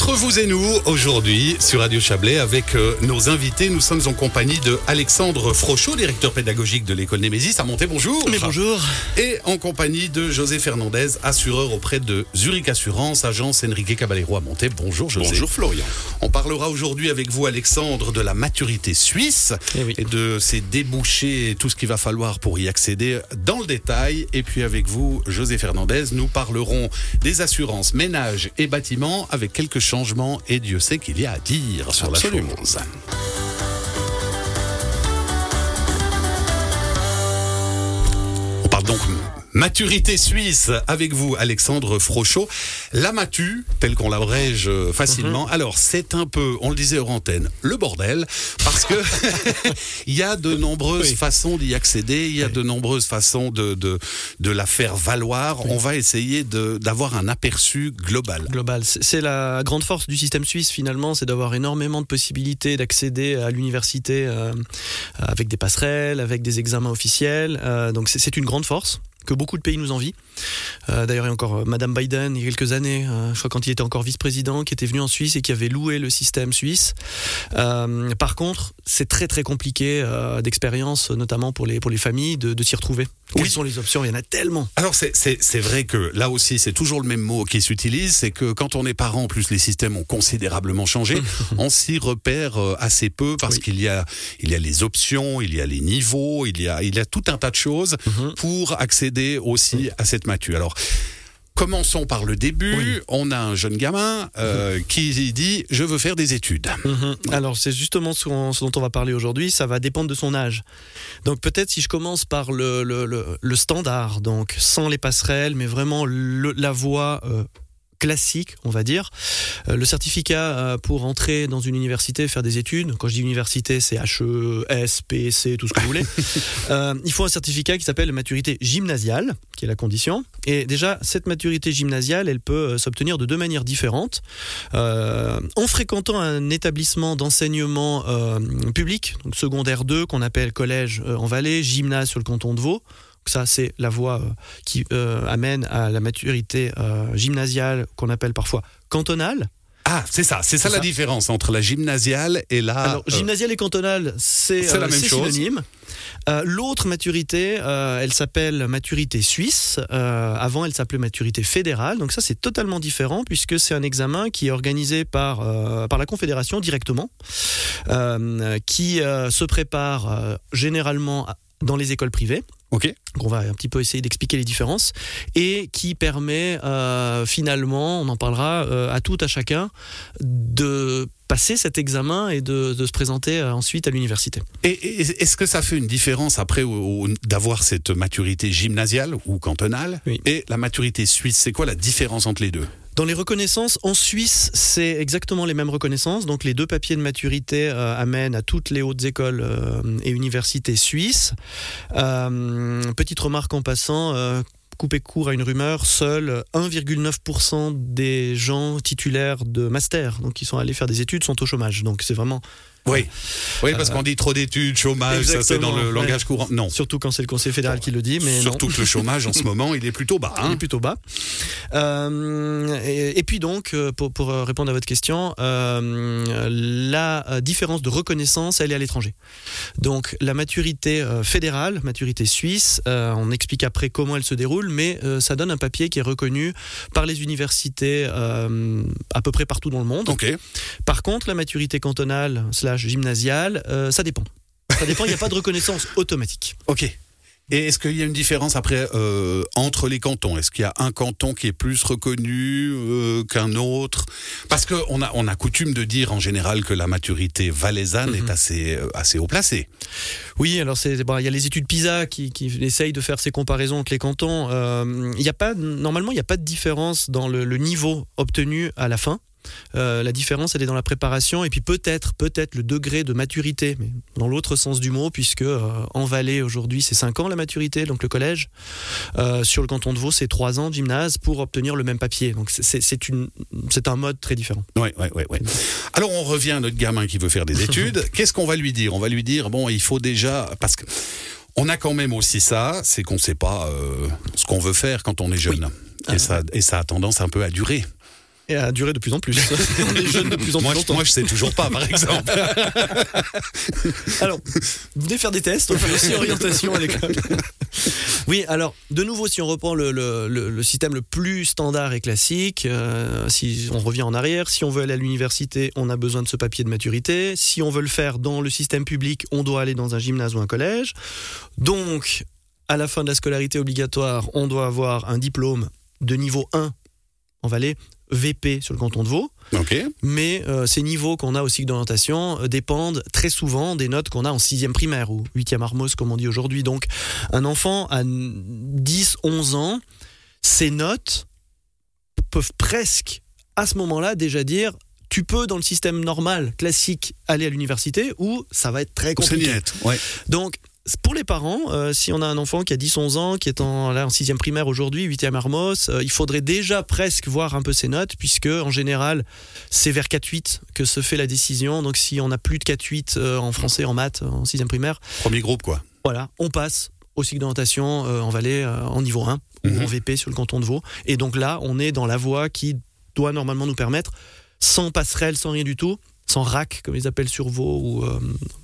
Entre vous et nous, aujourd'hui, sur Radio Chablais, avec euh, nos invités, nous sommes en compagnie de Alexandre Frochot, directeur pédagogique de l'école Némésis à Monté. Bonjour. Mais bonjour. Et en compagnie de José Fernandez, assureur auprès de Zurich Assurance, agence Enrique Caballero à Monté. Bonjour José. Bonjour Florian. On parlera aujourd'hui avec vous, Alexandre, de la maturité suisse Eh oui. et de ses débouchés et tout ce qu'il va falloir pour y accéder dans le détail. Et puis avec vous, José Fernandez, nous parlerons des assurances ménages et bâtiments avec quelques changements et Dieu sait qu'il y a à dire sur Absolument. la chose. On parle donc maturité suisse avec vous, Alexandre Frochot. La matu, telle qu'on l'abrège euh, facilement. Mhm. Alors, c'est un peu, on le disait hors antenne, le bordel, parce que il y a de nombreuses Oui. façons d'y accéder, il y a de nombreuses façons de, de, de la faire valoir. On va essayer d'avoir un aperçu global. Global. C'est la grande force du système suisse finalement, c'est d'avoir énormément de possibilités d'accéder à l'université euh, avec des passerelles, avec des examens officiels. Euh, donc c'est une grande force que beaucoup de pays nous envient. Euh, D'ailleurs, il y a encore euh, Madame Biden, il y a quelques années, euh, je crois quand il était encore vice-président, qui était venu en Suisse et qui avait loué le système suisse. Euh, par contre, c'est très très compliqué d'expérience, notamment pour les, pour les familles, de, de s'y retrouver. Quelles Oui. sont les options? Il y en a tellement. Alors c'est- vrai que là aussi c'est toujours le même mot qui s'utilise, c'est que quand on est parent, en plus les systèmes ont considérablement changé, on s'y repère assez peu parce Oui. qu'il y a il y a les options, il y a les niveaux, il y a il y a tout un tas de choses Mhm. pour accéder aussi à cette matu. Alors Commençons par le début. Oui. On a un jeune gamin euh, qui dit je veux faire des études. Mhm. Alors c'est justement ce, dont on va parler aujourd'hui, ça va dépendre de son âge. Donc peut-être si je commence par le, le, le- le standard, donc sans les passerelles, mais vraiment la voie euh, classique, on va dire. Euh, le certificat euh, pour entrer dans une université, faire des études, quand je dis université, c'est HE, S, P, C, tout ce que vous voulez. Euh, il faut un certificat qui s'appelle maturité gymnasiale, qui est la condition. Et déjà, cette maturité gymnasiale, elle peut s'obtenir de deux manières différentes. Euh, en fréquentant un établissement d'enseignement euh, public, donc secondaire 2, qu'on appelle collège en Valais, gymnase sur le canton de Vaud. Donc Ça, c'est la voie euh, qui euh, amène à la maturité euh, gymnasiale qu'on appelle parfois cantonale. Ah, c'est ça, c'est ça la différence entre la gymnasiale et la. Alors, euh, gymnasiale et cantonale, c'est c'est la euh, même chose. synonyme. Euh, L'autre maturité, euh, elle s'appelle maturité suisse. Euh, avant, elle s'appelait maturité fédérale. Donc ça, c'est totalement différent puisque c'est un examen qui est organisé par euh, par la Confédération directement, euh, qui euh, se prépare euh, généralement dans les écoles privées. Ok. On va un petit peu essayer d'expliquer les différences et qui permet euh, finalement, on en parlera euh, à tout à chacun, de passer cet examen et de, de se présenter euh, ensuite à l'université. Et, et- est-ce que ça fait une différence après d'avoir cette maturité gymnasiale ou cantonale Oui. et la maturité suisse? C'est quoi la différence entre les deux? Dans les reconnaissances, en Suisse, c'est exactement les mêmes reconnaissances. Donc les deux papiers de maturité euh, amènent à toutes les hautes écoles euh, et universités suisses. Euh, petite remarque en passant. Couper court à une rumeur, seuls 1,9% des gens titulaires de master, donc qui sont allés faire des études, sont au chômage. Donc c'est vraiment, Oui, oui, parce qu'on dit trop d'études, chômage, ça c'est dans le langage ouais. courant. Non, surtout quand c'est le Conseil fédéral qui le dit, mais non. surtout que le chômage en ce moment il est plutôt bas. Il hein. est plutôt bas. Euh, et, et puis donc, euh, pour, pour euh, répondre à votre question, euh, la euh, différence de reconnaissance, elle est à l'étranger. Donc la maturité euh, fédérale, maturité suisse, euh, on explique après comment elle se déroule, mais euh, ça donne un papier qui est reconnu par les universités euh, à peu près partout dans le monde. Ok. Par contre, la maturité cantonale slash gymnasiale, euh, ça dépend. Ça dépend, il n'y a pas de reconnaissance automatique. Ok. Et est-ce qu'il y a une différence après euh, entre les cantons? Est-ce qu'il y a un canton qui est plus reconnu euh, qu'un autre? Parce qu'on a, on a coutume de dire en général que la maturité valaisanne Mhm. est assez, euh, assez haut placée. Oui, alors c'est bon, il y a les études PISA qui, qui essayent de faire ces comparaisons entre les cantons. Il y a pas normalement il n'y a pas de différence dans le, le niveau obtenu à la fin. Euh, la différence, elle est dans la préparation et puis peut-être, peut-être le degré de maturité, mais dans l'autre sens du mot, puisque euh, en Valais aujourd'hui c'est 5 ans la maturité, donc le collège. Euh, sur le canton de Vaud, c'est 3 ans de gymnase pour obtenir le même papier. Donc c'est- un mode très différent. Ouais, ouais, ouais, ouais. Alors on revient à notre gamin qui veut faire des études. Qu'est-ce qu'on va lui dire? On va lui dire bon, il faut déjà parce que on a quand même aussi ça, c'est qu'on ne sait pas euh, ce qu'on veut faire quand on est jeune. Et, ça, et ça a tendance un peu à durer. Et à durer de plus en plus. on est jeune de plus en plus Moi, je, longtemps. moi, je sais toujours pas, par exemple. Alors, vous venez faire des tests, on fait aussi orientation à l'école. Oui, alors, de nouveau, si on reprend le, le- le- le système le plus standard et classique, euh, si on revient en arrière, si on veut aller à l'université, on a besoin de ce papier de maturité. Si on veut le faire dans le système public, on doit aller dans un gymnase ou un collège. Donc, à la fin de la scolarité obligatoire, on doit avoir un diplôme de niveau 1 en Valais, VP sur le canton de Vaud mais euh, ces niveaux qu'on a au cycle d'orientation euh, dépendent très souvent des notes qu'on a en sixième primaire ou huitième Armos comme on dit aujourd'hui. Donc un enfant à 10, 11 ans, ses notes peuvent presque à ce moment-là déjà dire tu peux dans le système normal, classique, aller à l'université ou ça va être très compliqué. niette. Ouais. Donc, pour les parents, euh, si on a un enfant qui a 10-11 ans, qui est en, là, en 6e primaire aujourd'hui, 8e Armos, euh, il faudrait déjà presque voir un peu ses notes, puisque en général, c'est vers 4-8 que se fait la décision. Donc, si on a plus de 4-8 euh, en français, en maths, en 6e primaire, Premier groupe, quoi. voilà, on passe au cycle d'orientation euh, en Valais euh, en niveau 1 ou Mhm. en VP sur le canton de Vaud. Et donc là, on est dans la voie qui doit normalement nous permettre, sans passerelle, sans rien du tout, sans rack, comme ils appellent sur Vaud ou,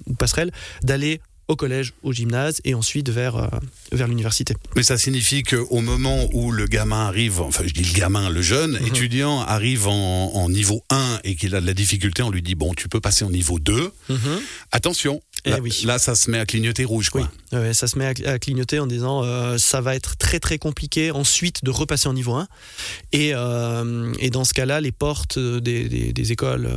ou passerelle, d'aller au collège, au gymnase et ensuite vers, euh, vers l'université. Mais ça signifie qu'au moment où le gamin arrive, enfin je dis le gamin, le jeune Mhm. étudiant arrive en, en niveau 1 et qu'il a de la difficulté, on lui dit bon tu peux passer en niveau 2. Attention, Eh là, oui. là, ça se met à clignoter rouge quoi. Oui, ouais, ça se met à, clignoter en disant euh, ça va être très très compliqué ensuite de repasser en niveau 1. Et, euh, et dans ce cas-là, les portes des, des- des écoles,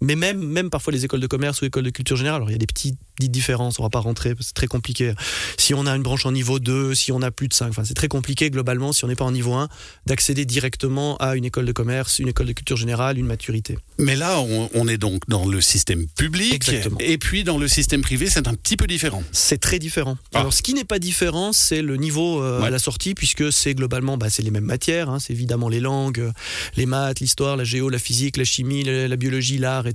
mais même, même parfois les écoles de commerce ou écoles de culture générale, alors il y a des petites, petites différences, on va pas rentrer, c'est très compliqué. Si on a une branche en niveau 2, si on a plus de 5, enfin c'est très compliqué globalement, si on n'est pas en niveau 1, d'accéder directement à une école de commerce, une école de culture générale, une maturité. Mais là on, on est donc dans le système public Exactement. et puis dans le système privé c'est un petit peu différent. C'est très différent. Ah. Alors, ce qui n'est pas différent, c'est le niveau euh, Ouais. à la sortie, puisque c'est globalement, bah, c'est les mêmes matières. hein. c'est évidemment les langues, les maths, l'histoire, la géo, la physique, la chimie, la, la biologie, l'art, etc.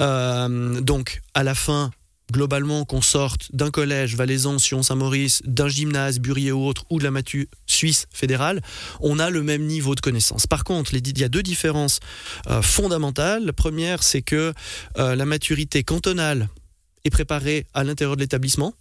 Euh, donc, à la fin, globalement, qu'on sorte d'un collège valaisan, Sion, Saint-Maurice, d'un gymnase, Burier ou autre, ou de la Matu suisse fédérale, on a le même niveau de connaissance. Par contre, les- il y a deux différences euh, fondamentales. La première, c'est que euh, la maturité cantonale est préparée à l'intérieur de l'établissement,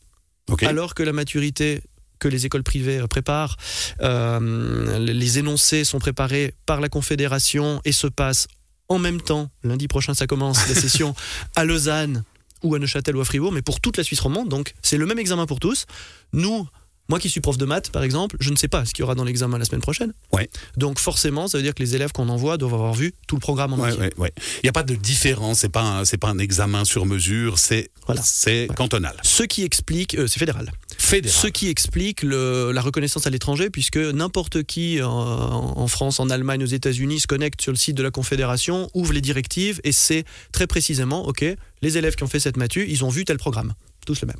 alors que la maturité que les écoles privées préparent, euh, les énoncés sont préparés par la Confédération et se passent en même temps, lundi prochain ça commence, la session à Lausanne ou à Neuchâtel ou à Fribourg, mais pour toute la Suisse romande, donc c'est le même examen pour tous. Nous, moi qui suis prof de maths par exemple, je ne sais pas ce qu'il y aura dans l'examen la semaine prochaine. Ouais. Donc forcément, ça veut dire que les élèves qu'on envoie doivent avoir vu tout le programme en Ouais, entier. ouais, ouais. Il n'y a pas de différence, c'est pas c'est pas un examen sur mesure, c'est Voilà. c'est cantonal, Ce qui explique, euh, c'est fédéral. fédéral. Ce qui explique le- la reconnaissance à l'étranger, puisque n'importe qui en, en France, en Allemagne, aux États-Unis se connecte sur le site de la Confédération, ouvre les directives et c'est très précisément, ok, les élèves qui ont fait cette matu, ils ont vu tel programme, tous le même.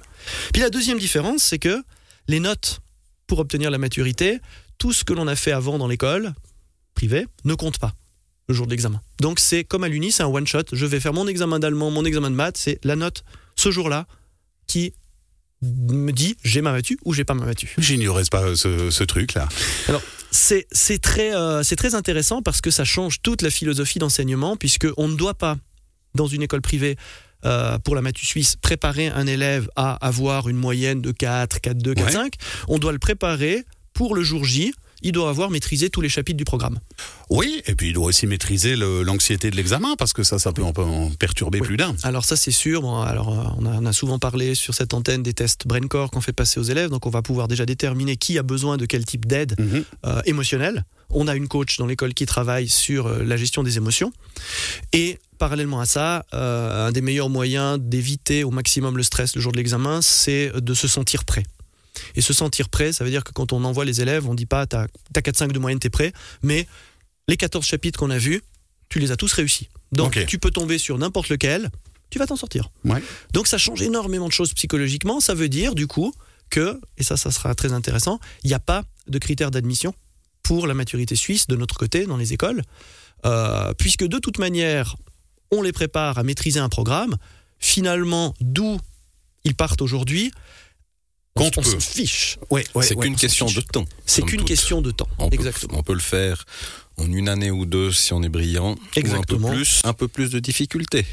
Puis la deuxième différence, c'est que les notes pour obtenir la maturité, tout ce que l'on a fait avant dans l'école privée ne compte pas le jour de l'examen. Donc c'est comme à l'Uni, c'est un one shot. Je vais faire mon examen d'allemand, mon examen de maths, c'est la note ce jour-là qui me dit j'ai ma matu ou j'ai pas ma matu. J'ignorais pas ce, ce truc-là. C'est c'est très, euh, c'est très intéressant parce que ça change toute la philosophie d'enseignement puisque on ne doit pas, dans une école privée, euh, pour la matu suisse, préparer un élève à avoir une moyenne de 4, 4, 2, 4, Ouais. 5. On doit le préparer pour le jour J. Il doit avoir maîtrisé tous les chapitres du programme. Oui, et puis il doit aussi maîtriser le- l'anxiété de l'examen, parce que ça, ça peut en, en perturber Oui. plus d'un. Alors ça c'est sûr. Bon, alors euh, on a, on a souvent parlé sur cette antenne des tests BrainCore qu'on fait passer aux élèves, donc on va pouvoir déjà déterminer qui a besoin de quel type d'aide Mhm. euh, émotionnelle. On a une coach dans l'école qui travaille sur euh, la gestion des émotions. Et parallèlement à ça, euh, un des meilleurs moyens d'éviter au maximum le stress le jour de l'examen, c'est de se sentir prêt. Et se sentir prêt, ça veut dire que quand on envoie les élèves, on dit pas t'as as 4-5 de moyenne, t'es prêt, mais les 14 chapitres qu'on a vus, tu les as tous réussis. Donc tu peux tomber sur n'importe lequel, tu vas t'en sortir. Ouais. Donc ça change énormément de choses psychologiquement. Ça veut dire du coup que, et ça, ça sera très intéressant, il n'y a pas de critères d'admission pour la maturité suisse de notre côté dans les écoles, euh, puisque de toute manière, on les prépare à maîtriser un programme. Finalement, d'où ils partent aujourd'hui, on, on se fiche. Ouais, ouais, c'est ouais, qu'une question de temps. C'est qu'une question de temps. On peut, Exactement. on peut le faire en une année ou deux si on est brillant. Exactement. Ou un peu plus, un peu plus de difficultés.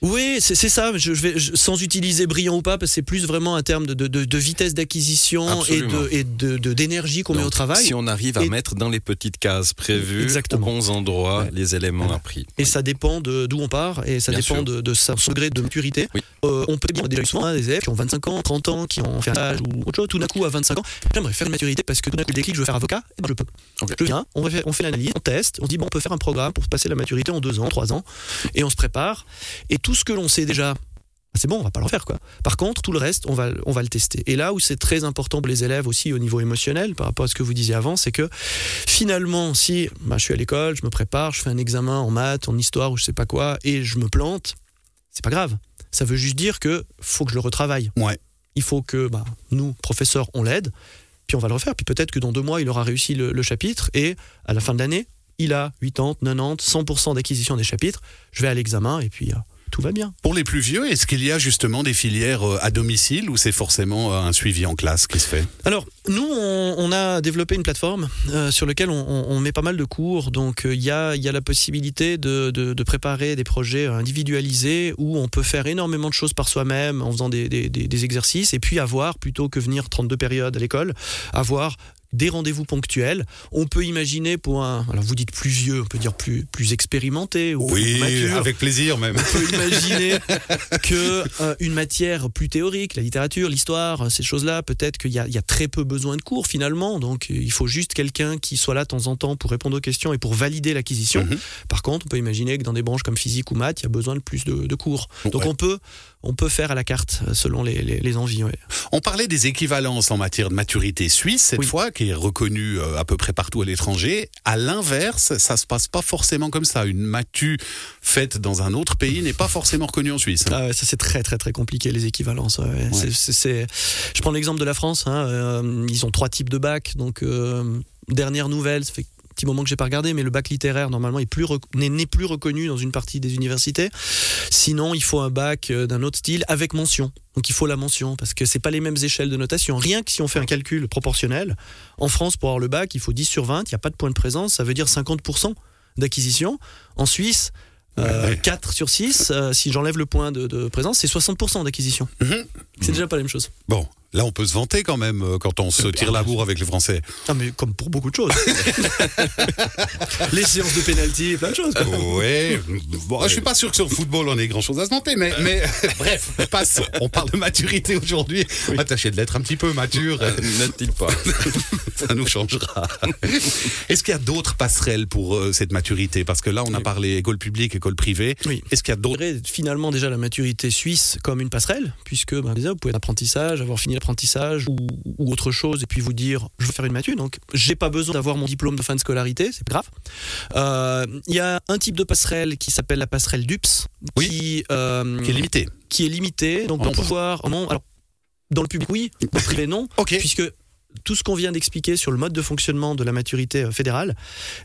Oui, c'est ça. Je, je vais je- sans utiliser brillant ou pas, parce que c'est plus vraiment un terme de, de, de- de vitesse d'acquisition et de d'énergie qu'on met au travail. Si on arrive à Et- mettre dans les petites cases prévues, Exactement. aux bons endroits, Ouais. les éléments Voilà. appris. Et ça dépend de d'où on part et ça Bien dépend de, de son degré de maturité. Oui. Euh, on peut dire déjà souvent hein, des élèves qui ont 25 ans, 30 ans, qui ont fait un stage ou autre chose. Tout d'un coup, à 25 ans, j'aimerais faire une maturité parce que tout d'un coup, le déclic, je veux faire avocat, et ben je peux. Je viens, on fait, on fait l'analyse, on teste, on dit bon, on peut faire un programme pour passer la maturité en deux ans, trois ans, et on se prépare. Et tout ce que l'on sait déjà. C'est bon, on va pas le refaire quoi. Par contre, tout le reste, on va, on va le tester. Et là où c'est très important pour les élèves aussi au niveau émotionnel, par rapport à ce que vous disiez avant, c'est que finalement, si bah, je suis à l'école, je me prépare, je fais un examen en maths, en histoire ou je sais pas quoi, et je me plante, c'est pas grave. Ça veut juste dire que faut que je le retravaille. Ouais. Il faut que bah, nous, professeurs, on l'aide, puis on va le refaire. Puis peut-être que dans deux mois, il aura réussi le, le chapitre, et à la fin de l'année, il a 80, 90, 100% d'acquisition des chapitres. Je vais à l'examen, et puis euh, tout va bien. Pour les plus vieux, est-ce qu'il y a justement des filières euh, à domicile ou c'est forcément euh, un suivi en classe qui se fait? Alors, nous, on, on a développé une plateforme euh, sur laquelle on, on- on met pas mal de cours. Donc, euh, il y, a, il y a la possibilité de, de- de préparer des projets individualisés où on peut faire énormément de choses par soi-même en faisant des, des- des- des exercices et puis avoir, plutôt que venir 32 périodes à l'école, avoir des rendez-vous ponctuels. On peut imaginer pour un, alors vous dites plus vieux, on peut dire plus, plus expérimenté ou plus mature avec plaisir même. on peut imaginer que euh, une matière plus théorique, la littérature, l'histoire, euh, ces choses-là, peut-être qu'il y, a- il y a très peu besoin de cours finalement. Donc euh, il faut juste quelqu'un qui soit là de temps en temps pour répondre aux questions et pour valider l'acquisition. Mhm. Par contre, on peut imaginer que dans des branches comme physique ou maths, il y a besoin de plus de, de cours. Donc Ouais. on peut on peut faire à la carte euh, selon les, les- les envies. ouais. On parlait des équivalences en matière de maturité suisse cette Oui. fois, qui est reconnue euh, à peu près partout à l'étranger. À l'inverse, ça se passe pas forcément comme ça. Une matu faite dans un autre pays n'est pas forcément reconnue en Suisse. Ah ouais, ça c'est très très très compliqué les équivalences. ouais, Je prends l'exemple de la France. hein, euh, ils ont trois types de bacs. Donc euh, dernière nouvelle, ça fait petit moment que j'ai pas regardé, mais le bac littéraire normalement plus n'est plus reconnu dans une partie des universités. Sinon, il faut un bac euh, d'un autre style avec mention. Donc il faut la mention parce que c'est pas les mêmes échelles de notation. Rien que si on fait un calcul proportionnel, en France pour avoir le bac, il faut 10 sur 20. Il n'y a pas de point de présence, ça veut dire 50% d'acquisition. En Suisse. euh, Ouais, ouais. 4 sur 6, euh, si j'enlève le point de, de présence, c'est 60% d'acquisition. Mhm. C'est déjà pas la même chose. Bon, là on peut se vanter quand même euh, quand on se tire la bourre avec les Français. Ah, mais comme pour beaucoup de choses. Les séances de pénalty, plein de choses. Ouais. Bon, je suis pas sûr que sur le football on ait grand chose à se vanter, mais, mais bref, passe. On parle de maturité aujourd'hui. On va tâcher de l'être un petit peu mature. N'est-il pas Ça nous changera. Est-ce qu'il y a d'autres passerelles pour euh, cette maturité? Parce que là, on a parlé école publique, école privée. Oui. Est-ce qu'il y a d'autres? Finalement déjà la maturité suisse comme une passerelle, puisque ben, déjà, vous pouvez apprentissage, avoir fini l'apprentissage ou, ou autre chose, et puis vous dire je veux faire une matu, donc j'ai pas besoin d'avoir mon diplôme de fin de scolarité, c'est pas grave. Euh, Il y a un type de passerelle qui s'appelle la passerelle DUPS, Oui. qui, euh, qui est limité qui est limitée, donc pour pouvoir. Non, alors, dans le public, oui, dans le privé, non. Puisque tout ce qu'on vient d'expliquer sur le mode de fonctionnement de la maturité euh, fédérale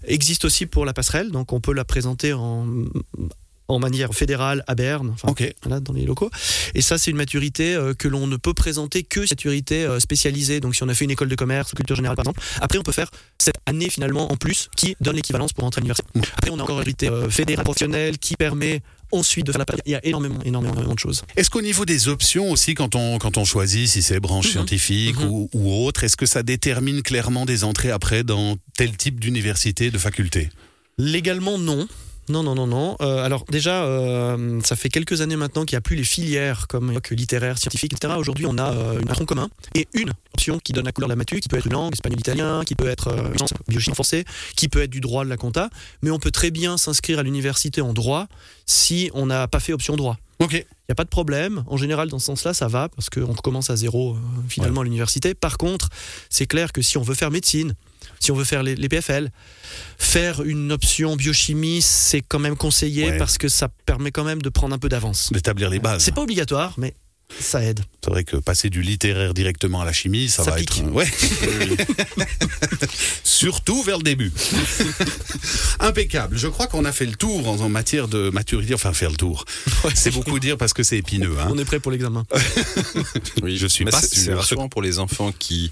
existe aussi pour la passerelle, donc on peut la présenter en, en manière fédérale à Berne, enfin, voilà, dans les locaux. Et ça, c'est une maturité euh, que l'on ne peut présenter que maturité euh, spécialisée. Donc, si on a fait une école de commerce ou culture générale, par exemple, après, on peut faire cette année finalement en plus qui donne l'équivalence pour entrer à l'université. Après, on a encore une maturité euh, fédérale professionnelle qui permet ensuite de faire la Il y a énormément, énormément, énormément de choses. Est-ce qu'au niveau des options aussi, quand on, quand on choisit si c'est branche Mhm. scientifique Mhm. ou, ou autre, est-ce que ça détermine clairement des entrées après dans tel type d'université, de faculté? Légalement, non. Non, non, non, non. Euh, alors déjà, euh, ça fait quelques années maintenant qu'il n'y a plus les filières comme que littéraire, scientifique, etc. Aujourd'hui, on a euh, un tronc commun et une option qui donne la couleur de la matu, qui peut être une langue, espagnol, italien, qui peut être une science biologie forcée, qui peut être du droit, de la compta. Mais on peut très bien s'inscrire à l'université en droit si on n'a pas fait option droit. Ok. Il n'y a pas de problème. En général, dans ce sens-là, ça va parce qu'on recommence à zéro finalement à l'université. Par contre, c'est clair que si on veut faire médecine, si on veut faire les, les PFL, faire une option biochimie, c'est quand même conseillé Ouais. parce que ça permet quand même de prendre un peu d'avance. D'établir les bases. C'est pas obligatoire, mais Ça aide. C'est vrai que passer du littéraire directement à la chimie, ça, Ça va pique. être. Ouais. Surtout vers le début. Impeccable. Je crois qu'on a fait le tour en, matière de maturité. Enfin, faire le tour. C'est beaucoup dire parce que c'est épineux. Hein. On est prêt pour l'examen. Oui, Je suis mais pas c'est- rassurant pour les enfants qui,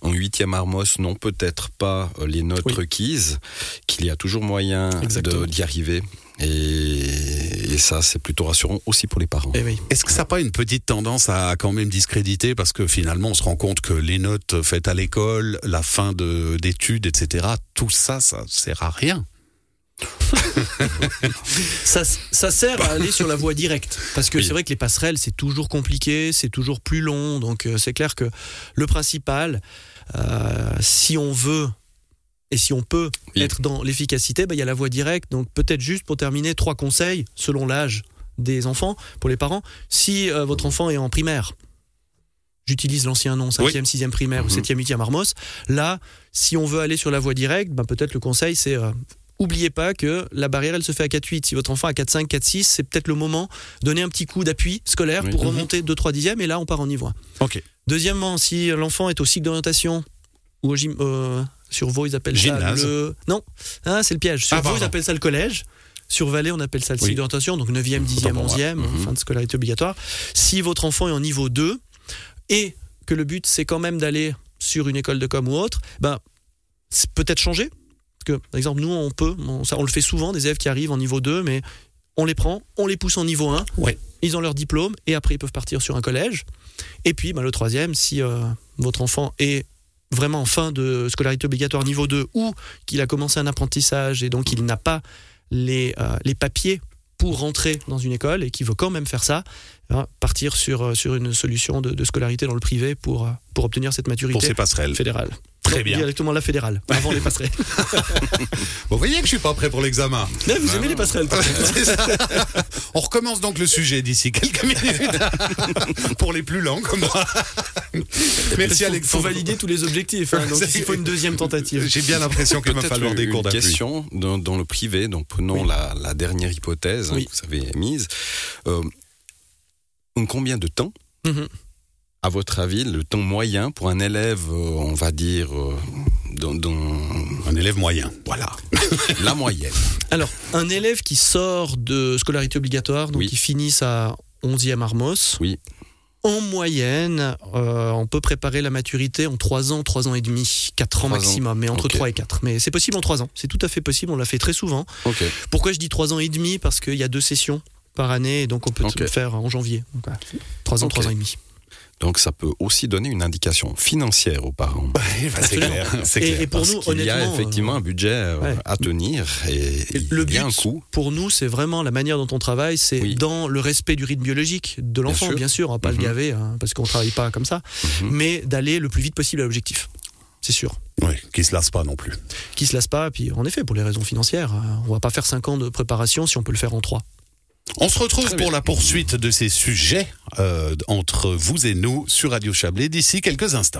en huitième Armos, n'ont peut-être pas euh, les notes Oui. requises, qu'il y a toujours moyen d'y arriver. Et, et ça, c'est plutôt rassurant aussi pour les parents. Eh oui. Est-ce que ça n'a pas une petite tendance à quand même discréditer parce que finalement on se rend compte que les notes faites à l'école, la fin de- d'études, etc., tout ça, ça sert à rien. Ça, ça sert à aller sur la voie directe. Parce que Oui. c'est vrai que les passerelles, c'est toujours compliqué, c'est toujours plus long. Donc euh, c'est clair que le principal, euh, si on veut et si on peut Oui. être dans l'efficacité, bah, il y a la voie directe. Donc peut-être juste pour terminer, trois conseils selon l'âge des enfants, pour les parents. Si euh, votre enfant est en primaire, j'utilise l'ancien nom, 5e, 6e primaire ou Mhm. 7e, 8e Armos, là, si on veut aller sur la voie directe, bah, peut-être le conseil c'est... euh, Oubliez pas que la barrière, elle se fait à 4-8. Si votre enfant a 4-5, 4-6, c'est peut-être le moment de donner un petit coup d'appui scolaire Oui. pour Mhm. remonter 2-3 dixièmes et là, on part en niveau 1. Ok. Deuxièmement, si l'enfant est au cycle d'orientation ou au gym, euh, sur Vaud, ils appellent Gymnase. ça le. Non, ah, c'est le piège. Sur Ah, Vaud, ils appellent ça le collège. Sur Valais, on appelle ça le cycle Oui. d'orientation, donc 9e, 10e, Autant pour moi. 11e, Mhm. fin de scolarité obligatoire. Si votre enfant est en niveau 2 et que le but c'est quand même d'aller sur une école de com ou autre, ben, c'est peut-être changer. Parce que, par exemple, nous, on peut, on, ça, on le fait souvent, des élèves qui arrivent en niveau 2, mais on les prend, on les pousse en niveau 1, Ouais. ils ont leur diplôme et après ils peuvent partir sur un collège. Et puis ben, le troisième, si euh, votre enfant est vraiment en fin de scolarité obligatoire niveau 2 ou qu'il a commencé un apprentissage et donc il n'a pas les, euh, les papiers pour rentrer dans une école et qui veut quand même faire ça, hein, partir sur, euh, sur une solution de, de scolarité dans le privé pour, euh, pour obtenir cette Pour maturité ces passerelles. fédérale. Très bien. Directement la fédérale, avant les passerelles. Vous voyez que je suis pas prêt pour l'examen. Mais vous aimez non. les passerelles ça. On recommence donc le sujet d'ici quelques minutes. pour les plus lents comme moi. Merci Alexandre. faut valider tous les objectifs, hein, donc il faut une deuxième tentative. J'ai bien l'impression qu'il va falloir des cours d'appui. question dans, dans le privé, donc prenons Oui. la, la dernière hypothèse hein, que vous avez émise. Euh, en combien de temps, Mhm. À votre avis, le temps moyen pour un élève, euh, on va dire, euh, dans, dans Un élève moyen. voilà, la moyenne Alors, un élève qui sort de scolarité obligatoire, donc Oui. qui finit sa 11e Armos, Oui. en moyenne, euh, on peut préparer la maturité en 3 ans, 3 ans et demi, 4 ans maximum, mais entre Ok. 3 et 4. Mais c'est possible en 3 ans, c'est tout à fait possible, on l'a fait très souvent. Pourquoi je dis 3 ans et demi? Parce qu'il y a deux sessions par année, et donc on peut Ok. le faire en janvier. Donc, voilà. 3 ans, Ok. 3 ans et demi. Donc ça peut aussi donner une indication financière aux parents. Bah, c'est clair. Et, pour Parce nous, qu'il y a honnêtement, effectivement euh, un budget euh, ouais. à tenir et, Et le il y a but, un coût. pour nous, c'est vraiment la manière dont on travaille, c'est Oui. dans le respect du rythme biologique de l'enfant, sûr. bien sûr, on va pas Mhm. le gaver, hein, parce qu'on travaille pas comme ça, Mhm. mais d'aller le plus vite possible à l'objectif. C'est sûr. Ouais, qui se lasse pas non plus. Qui se lasse pas, puis en effet, pour les raisons financières, euh, on va pas faire 5 ans de préparation si on peut le faire en 3. On se retrouve Très pour bien. la poursuite de ces sujets euh, entre vous et nous sur Radio Chablais d'ici quelques instants.